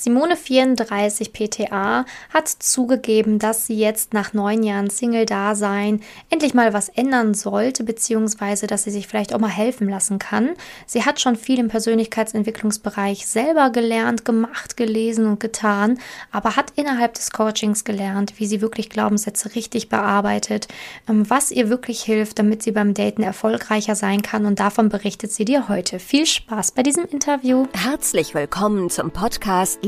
Simone 34 PTA hat zugegeben, dass sie jetzt nach neun Jahren Single-Dasein endlich mal was ändern sollte, beziehungsweise dass sie sich vielleicht auch mal helfen lassen kann. Sie hat schon viel im Persönlichkeitsentwicklungsbereich selber gelernt, gemacht, gelesen und getan, aber hat innerhalb des Coachings gelernt, wie sie wirklich Glaubenssätze richtig bearbeitet, ähm, was ihr wirklich hilft, damit sie beim Daten erfolgreicher sein kann und davon berichtet sie dir heute. Viel Spaß bei diesem Interview. Herzlich willkommen zum Podcast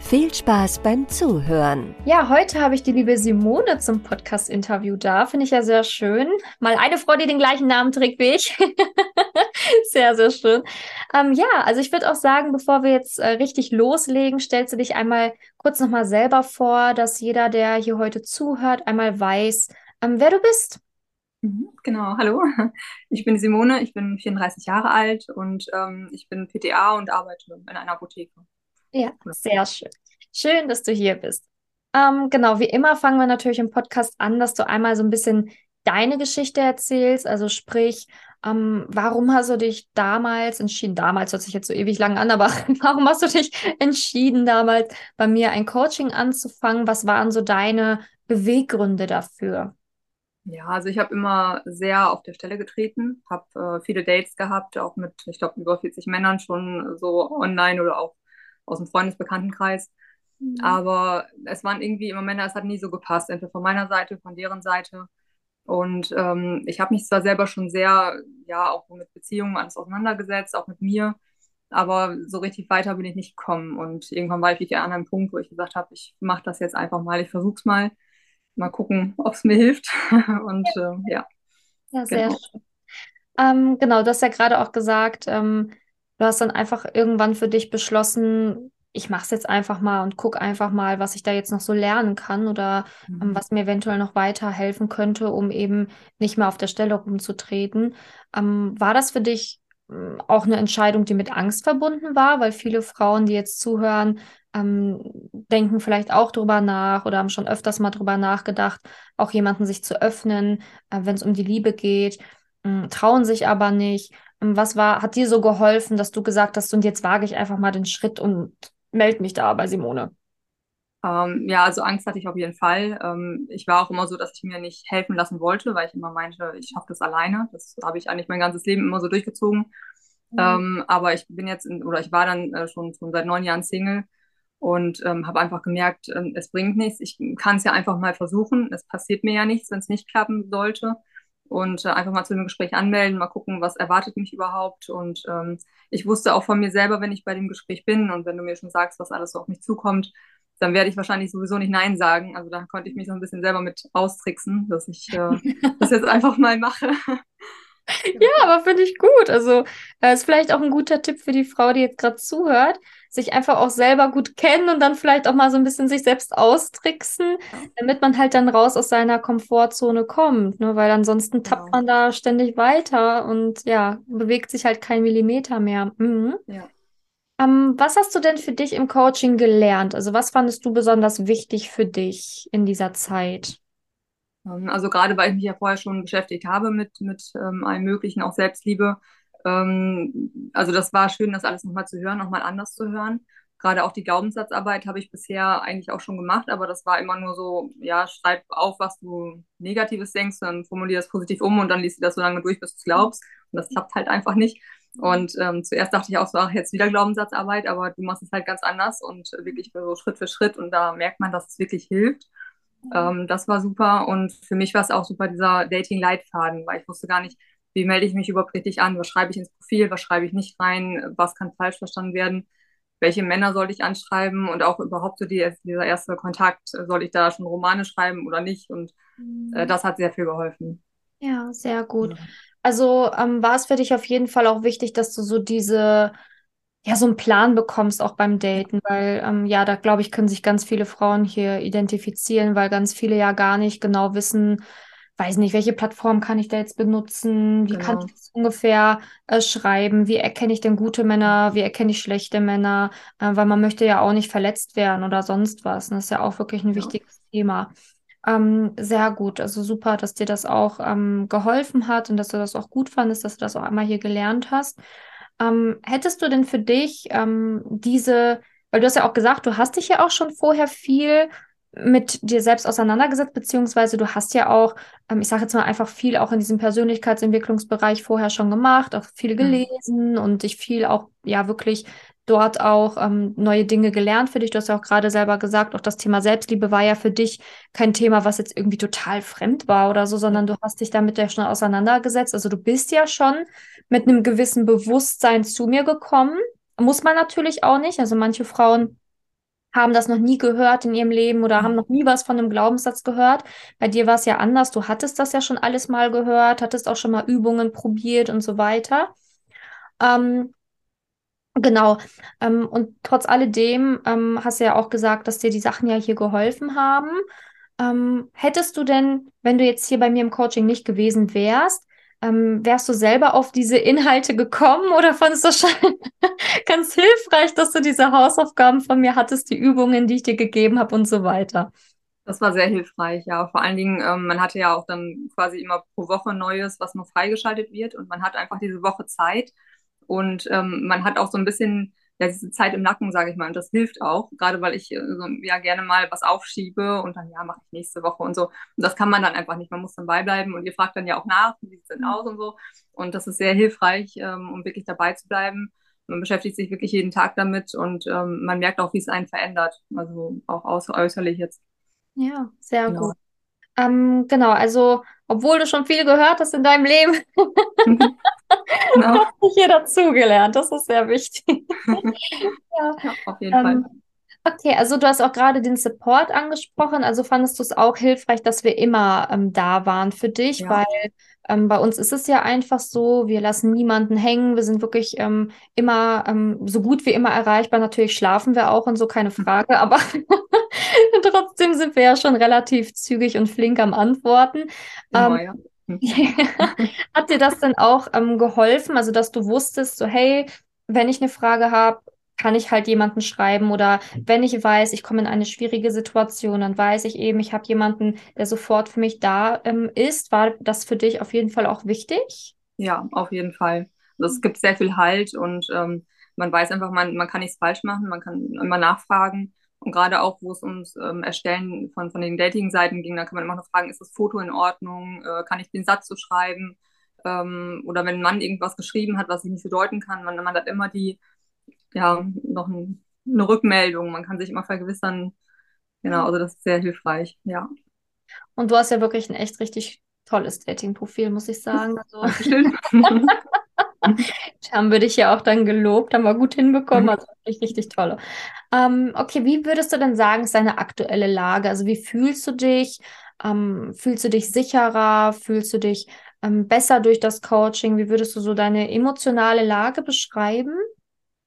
Viel Spaß beim Zuhören. Ja, heute habe ich die liebe Simone zum Podcast-Interview da. Finde ich ja sehr schön. Mal eine Frau, die den gleichen Namen trägt wie ich. sehr, sehr schön. Ähm, ja, also ich würde auch sagen, bevor wir jetzt äh, richtig loslegen, stellst du dich einmal kurz nochmal selber vor, dass jeder, der hier heute zuhört, einmal weiß, ähm, wer du bist. Mhm, genau, hallo. Ich bin Simone, ich bin 34 Jahre alt und ähm, ich bin PTA und arbeite in einer Apotheke. Ja, sehr schön. Schön, dass du hier bist. Ähm, genau, wie immer fangen wir natürlich im Podcast an, dass du einmal so ein bisschen deine Geschichte erzählst. Also sprich, ähm, warum hast du dich damals entschieden, damals hört sich jetzt so ewig lang an, aber warum hast du dich entschieden, damals bei mir ein Coaching anzufangen? Was waren so deine Beweggründe dafür? Ja, also ich habe immer sehr auf der Stelle getreten, habe äh, viele Dates gehabt, auch mit, ich glaube, über 40 Männern schon so online oder auch aus dem Freundesbekanntenkreis. Mhm. Aber es waren irgendwie immer Männer, es hat nie so gepasst, entweder von meiner Seite, von deren Seite. Und ähm, ich habe mich zwar selber schon sehr, ja, auch mit Beziehungen alles auseinandergesetzt, auch mit mir, aber so richtig weiter bin ich nicht gekommen. Und irgendwann war ich wieder an einem Punkt, wo ich gesagt habe, ich mache das jetzt einfach mal, ich versuche es mal, mal gucken, ob es mir hilft. Und äh, ja. Ja, sehr genau. schön. Ähm, genau, du hast ja gerade auch gesagt, ähm, du hast dann einfach irgendwann für dich beschlossen, ich mache es jetzt einfach mal und gucke einfach mal, was ich da jetzt noch so lernen kann oder ähm, mhm. was mir eventuell noch weiterhelfen könnte, um eben nicht mehr auf der Stelle rumzutreten. Ähm, war das für dich ähm, auch eine Entscheidung, die mit Angst verbunden war? Weil viele Frauen, die jetzt zuhören, ähm, denken vielleicht auch drüber nach oder haben schon öfters mal drüber nachgedacht, auch jemanden sich zu öffnen, äh, wenn es um die Liebe geht, ähm, trauen sich aber nicht. Was war, hat dir so geholfen, dass du gesagt hast, und jetzt wage ich einfach mal den Schritt und melde mich da bei Simone? Ähm, ja, also Angst hatte ich auf jeden Fall. Ähm, ich war auch immer so, dass ich mir nicht helfen lassen wollte, weil ich immer meinte, ich schaffe das alleine. Das habe ich eigentlich mein ganzes Leben immer so durchgezogen. Mhm. Ähm, aber ich bin jetzt, in, oder ich war dann äh, schon, schon seit neun Jahren Single und ähm, habe einfach gemerkt, ähm, es bringt nichts. Ich kann es ja einfach mal versuchen. Es passiert mir ja nichts, wenn es nicht klappen sollte und äh, einfach mal zu dem Gespräch anmelden, mal gucken, was erwartet mich überhaupt. Und ähm, ich wusste auch von mir selber, wenn ich bei dem Gespräch bin und wenn du mir schon sagst, was alles so auf mich zukommt, dann werde ich wahrscheinlich sowieso nicht Nein sagen. Also da konnte ich mich so ein bisschen selber mit austricksen, dass ich äh, das jetzt einfach mal mache. Ja, aber finde ich gut. Also, äh, ist vielleicht auch ein guter Tipp für die Frau, die jetzt gerade zuhört, sich einfach auch selber gut kennen und dann vielleicht auch mal so ein bisschen sich selbst austricksen, damit man halt dann raus aus seiner Komfortzone kommt, ne? Weil ansonsten tappt genau. man da ständig weiter und ja, bewegt sich halt kein Millimeter mehr. Mhm. Ja. Ähm, was hast du denn für dich im Coaching gelernt? Also, was fandest du besonders wichtig für dich in dieser Zeit? Ähm, also gerade weil ich mich ja vorher schon beschäftigt habe mit, mit ähm, allem Möglichen, auch Selbstliebe. Ähm, also das war schön, das alles nochmal zu hören, nochmal anders zu hören. Gerade auch die Glaubenssatzarbeit habe ich bisher eigentlich auch schon gemacht, aber das war immer nur so, ja, schreib auf, was du Negatives denkst, dann formulier das positiv um und dann liest du das so lange durch, bis du es glaubst. Und das klappt halt einfach nicht. Und ähm, zuerst dachte ich auch so, ach, jetzt wieder Glaubenssatzarbeit, aber du machst es halt ganz anders und wirklich so Schritt für Schritt und da merkt man, dass es wirklich hilft. Ähm, das war super und für mich war es auch super, dieser Dating-Leitfaden, weil ich wusste gar nicht, wie melde ich mich überhaupt richtig an, was schreibe ich ins Profil, was schreibe ich nicht rein, was kann falsch verstanden werden, welche Männer soll ich anschreiben und auch überhaupt so die, dieser erste Kontakt, soll ich da schon Romane schreiben oder nicht und äh, mhm. das hat sehr viel geholfen. Ja, sehr gut. Ja. Also ähm, war es für dich auf jeden Fall auch wichtig, dass du so diese ja, so einen Plan bekommst auch beim Daten, weil ähm, ja, da glaube ich, können sich ganz viele Frauen hier identifizieren, weil ganz viele ja gar nicht genau wissen, weiß nicht, welche Plattform kann ich da jetzt benutzen, wie kann Genau. ich das ungefähr äh, schreiben, wie erkenne ich denn gute Männer, wie erkenne ich schlechte Männer, äh, weil man möchte ja auch nicht verletzt werden oder sonst was. Und das ist ja auch wirklich ein Ja. wichtiges Thema. Ähm, sehr gut, also super, dass dir das auch ähm, geholfen hat und dass du das auch gut fandest, dass du das auch einmal hier gelernt hast. Ähm, hättest du denn für dich ähm, diese, weil du hast ja auch gesagt, du hast dich ja auch schon vorher viel mit dir selbst auseinandergesetzt, beziehungsweise du hast ja auch, ähm, ich sage jetzt mal einfach viel auch in diesem Persönlichkeitsentwicklungsbereich vorher schon gemacht, auch viel Mhm. gelesen und dich viel auch, ja, wirklich dort auch ähm, neue Dinge gelernt für dich. Du hast ja auch gerade selber gesagt, auch das Thema Selbstliebe war ja für dich kein Thema, was jetzt irgendwie total fremd war oder so, sondern du hast dich damit ja schon auseinandergesetzt. Also du bist ja schon mit einem gewissen Bewusstsein zu mir gekommen. Muss man natürlich auch nicht. Also manche Frauen haben das noch nie gehört in ihrem Leben oder haben noch nie was von einem Glaubenssatz gehört. Bei dir war es ja anders. Du hattest das ja schon alles mal gehört, hattest auch schon mal Übungen probiert und so weiter. Ähm, genau. Ähm, und trotz alledem ähm, hast du ja auch gesagt, dass dir die Sachen ja hier geholfen haben. Ähm, hättest du denn, wenn du jetzt hier bei mir im Coaching nicht gewesen wärst, ähm, wärst du selber auf diese Inhalte gekommen oder fandest du das schon ganz hilfreich, dass du diese Hausaufgaben von mir hattest, die Übungen, die ich dir gegeben habe und so weiter? Das war sehr hilfreich, ja. Vor allen Dingen, ähm, man hatte ja auch dann quasi immer pro Woche Neues, was noch freigeschaltet wird und man hat einfach diese Woche Zeit und ähm, man hat auch so ein bisschen ja diese Zeit im Nacken, sage ich mal, und das hilft auch, gerade weil ich äh, so, ja gerne mal was aufschiebe und dann ja mache ich nächste Woche und so. Und das kann man dann einfach nicht. Man muss dann beibleiben und ihr fragt dann ja auch nach, wie sieht es denn aus und so. Und das ist sehr hilfreich, ähm, um wirklich dabei zu bleiben. Man beschäftigt sich wirklich jeden Tag damit und ähm, man merkt auch, wie es einen verändert. Also auch aus äußerlich jetzt. Ja, sehr Genau. gut. Ähm, genau, also obwohl du schon viel gehört hast in deinem Leben, Genau. hast du hier dazugelernt. Das ist sehr wichtig. Ja. Ja, auf jeden Fall. Ähm, okay, also du hast auch gerade den Support angesprochen. Also fandest du es auch hilfreich, dass wir immer ähm, da waren für dich, Ja. weil ähm, bei uns ist es ja einfach so, wir lassen niemanden hängen. Wir sind wirklich ähm, immer ähm, so gut wie immer erreichbar. Natürlich schlafen wir auch und so, keine Frage, aber trotzdem sind wir ja schon relativ zügig und flink am Antworten. Ähm, Immer, ja. Hat dir das denn auch ähm, geholfen? Also, dass du wusstest, so, hey, wenn ich eine Frage habe, kann ich halt jemanden schreiben oder wenn ich weiß, ich komme in eine schwierige Situation, dann weiß ich eben, ich habe jemanden, der sofort für mich da ähm, ist. War das für dich auf jeden Fall auch wichtig? Ja, auf jeden Fall. Also es gibt sehr viel Halt und ähm, man weiß einfach, man, man kann nichts falsch machen, man kann immer nachfragen. Und gerade auch, wo es ums ähm, Erstellen von, von den Dating-Seiten ging, da kann man immer noch fragen, ist das Foto in Ordnung? Äh, kann ich den Satz so schreiben? Ähm, oder wenn ein Mann irgendwas geschrieben hat, was ich nicht so deuten kann, man, man hat immer die, ja, noch ein, eine Rückmeldung. Man kann sich immer vergewissern. Genau, also das ist sehr hilfreich, ja. Und du hast ja wirklich ein echt richtig tolles Dating-Profil, muss ich sagen. Also. haben wir dich ja auch dann gelobt, haben wir gut hinbekommen, also wirklich richtig tolle. Ähm, okay, wie würdest du denn sagen, ist deine aktuelle Lage? Also wie fühlst du dich? Ähm, fühlst du dich sicherer? Fühlst du dich ähm, besser durch das Coaching? Wie würdest du so deine emotionale Lage beschreiben?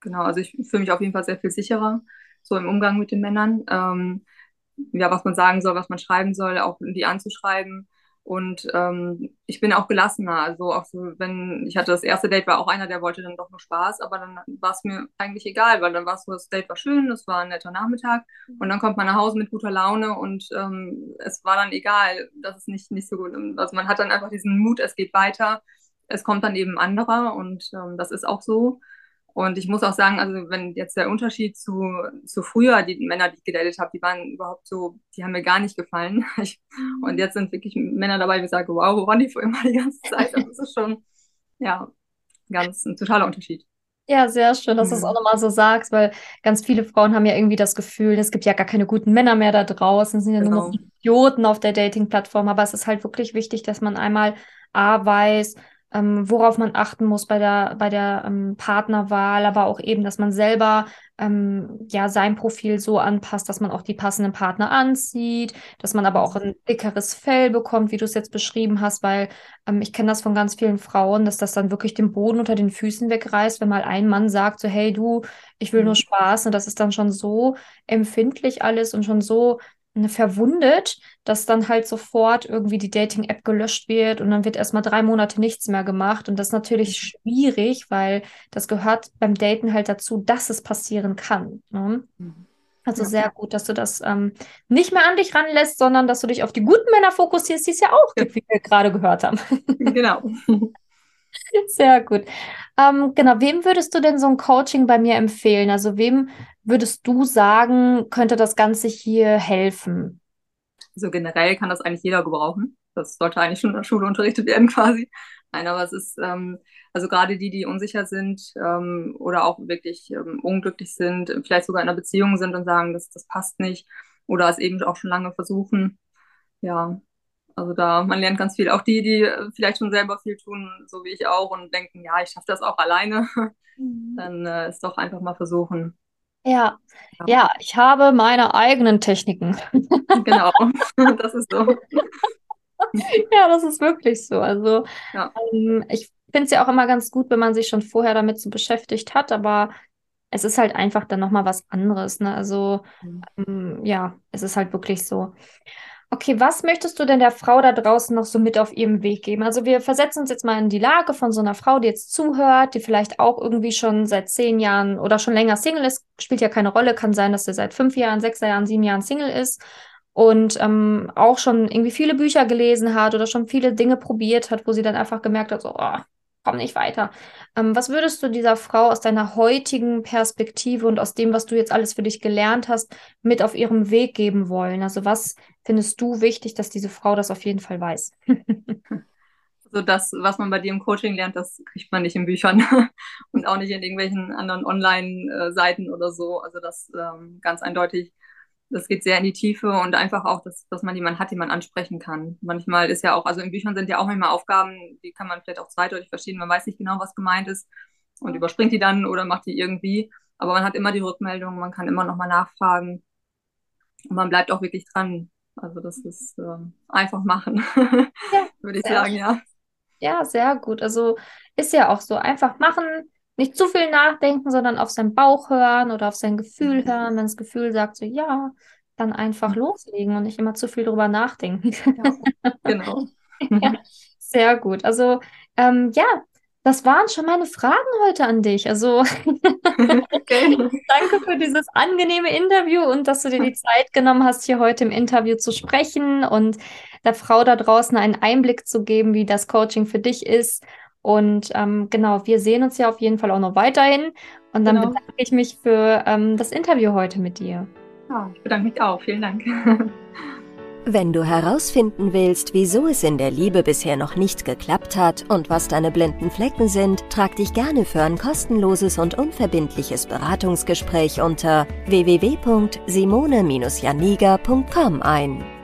Genau, also ich fühle mich auf jeden Fall sehr viel sicherer, so im Umgang mit den Männern. Ähm, ja, was man sagen soll, was man schreiben soll, auch die anzuschreiben. Und ähm, ich bin auch gelassener. Also auch so, wenn ich hatte das erste Date, war auch einer, der wollte dann doch nur Spaß, aber dann war es mir eigentlich egal, weil dann war es so, das Date war schön, das war ein netter Nachmittag und dann kommt man nach Hause mit guter Laune und ähm, es war dann egal, das ist nicht, nicht so gut. Also man hat dann einfach diesen Mut, es geht weiter, es kommt dann eben anderer und ähm, das ist auch so. Und ich muss auch sagen, also wenn jetzt der Unterschied zu, zu früher, die Männer, die ich gedatet habe, die waren überhaupt so, die haben mir gar nicht gefallen. Ich, und jetzt sind wirklich Männer dabei, die sagen, wow, wo waren die vorher immer die ganze Zeit? Also das ist schon, ja, ganz ein totaler Unterschied. Ja, sehr schön, dass du es Mhm. auch nochmal so sagst, weil ganz viele Frauen haben ja irgendwie das Gefühl, es gibt ja gar keine guten Männer mehr da draußen, es sind ja nur noch Genau. Idioten auf der Dating-Plattform, aber es ist halt wirklich wichtig, dass man einmal A weiß, ähm, worauf man achten muss bei der, bei der ähm, Partnerwahl, aber auch eben, dass man selber ähm, ja sein Profil so anpasst, dass man auch die passenden Partner anzieht, dass man aber auch ein dickeres Fell bekommt, wie du es jetzt beschrieben hast, weil ähm, ich kenne das von ganz vielen Frauen, dass das dann wirklich den Boden unter den Füßen wegreißt, wenn mal ein Mann sagt so, hey du, ich will nur mhm. Spaß und das ist dann schon so empfindlich alles und schon so verwundet, dass dann halt sofort irgendwie die Dating-App gelöscht wird und dann wird erstmal drei Monate nichts mehr gemacht. Und das ist natürlich mhm. schwierig, weil das gehört beim Daten halt dazu, dass es passieren kann. Ne? Mhm. Also ja. sehr gut, dass du das ähm, nicht mehr an dich ranlässt, sondern dass du dich auf die guten Männer fokussierst, die es ja auch gibt, wie wir gerade gehört haben. Genau. Sehr gut. Ähm, genau, wem würdest du denn so ein Coaching bei mir empfehlen? Also wem würdest du sagen, könnte das Ganze hier helfen? Also generell kann das eigentlich jeder gebrauchen. Das sollte eigentlich schon in der Schule unterrichtet werden quasi. Nein, aber es ist, ähm, also gerade die, die unsicher sind ähm, oder auch wirklich ähm, unglücklich sind, vielleicht sogar in einer Beziehung sind und sagen, das, das passt nicht oder es eben auch schon lange versuchen. Ja, also da, man lernt ganz viel. Auch die, die vielleicht schon selber viel tun, so wie ich auch, und denken, ja, ich schaffe das auch alleine, mhm. dann äh, ist doch einfach mal versuchen. Ja. ja, ja, ich habe meine eigenen Techniken. Genau, das ist so. Ja, das ist wirklich so. Also ja. ähm, ich finde es ja auch immer ganz gut, wenn man sich schon vorher damit so beschäftigt hat, aber es ist halt einfach dann nochmal was anderes. Ne? Also mhm. ähm, ja, es ist halt wirklich so. Okay, was möchtest du denn der Frau da draußen noch so mit auf ihrem Weg geben? Also wir versetzen uns jetzt mal in die Lage von so einer Frau, die jetzt zuhört, die vielleicht auch irgendwie schon seit zehn Jahren oder schon länger Single ist, spielt ja keine Rolle, kann sein, dass sie seit fünf Jahren, sechs Jahren, sieben Jahren Single ist und ähm, auch schon irgendwie viele Bücher gelesen hat oder schon viele Dinge probiert hat, wo sie dann einfach gemerkt hat, so, oh, komm nicht weiter. Ähm, was würdest du dieser Frau aus deiner heutigen Perspektive und aus dem, was du jetzt alles für dich gelernt hast, mit auf ihrem Weg geben wollen? Also was findest du wichtig, dass diese Frau das auf jeden Fall weiß? also das, was man bei dir im Coaching lernt, das kriegt man nicht in Büchern und auch nicht in irgendwelchen anderen Online-Seiten oder so. Also das ähm, ganz eindeutig das geht sehr in die Tiefe und einfach auch, dass, dass man jemanden hat, den man ansprechen kann. Manchmal ist ja auch, also in Büchern sind ja auch manchmal Aufgaben, die kann man vielleicht auch zweideutig verstehen. Man weiß nicht genau, was gemeint ist und überspringt die dann oder macht die irgendwie. Aber man hat immer die Rückmeldung, man kann immer nochmal nachfragen und man bleibt auch wirklich dran. Also das ist äh, einfach machen, ja, würde ich sagen, ja. Ja, sehr gut. Also ist ja auch so, einfach machen nicht zu viel nachdenken, sondern auf seinen Bauch hören oder auf sein Gefühl mhm. hören. Wenn das Gefühl sagt, so ja, dann einfach mhm. loslegen und nicht immer zu viel drüber nachdenken. Ja, genau. ja, sehr gut. Also ähm, ja, das waren schon meine Fragen heute an dich. Also okay. danke für dieses angenehme Interview und dass du dir die Zeit genommen hast, hier heute im Interview zu sprechen und der Frau da draußen einen Einblick zu geben, wie das Coaching für dich ist und ähm, genau, wir sehen uns ja auf jeden Fall auch noch weiterhin. Und dann genau. bedanke ich mich für ähm, das Interview heute mit dir. Ja, ich bedanke mich auch. Vielen Dank. Wenn du herausfinden willst, wieso es in der Liebe bisher noch nicht geklappt hat und was deine blinden Flecken sind, trag dich gerne für ein kostenloses und unverbindliches Beratungsgespräch unter www.simone-janiga.com ein.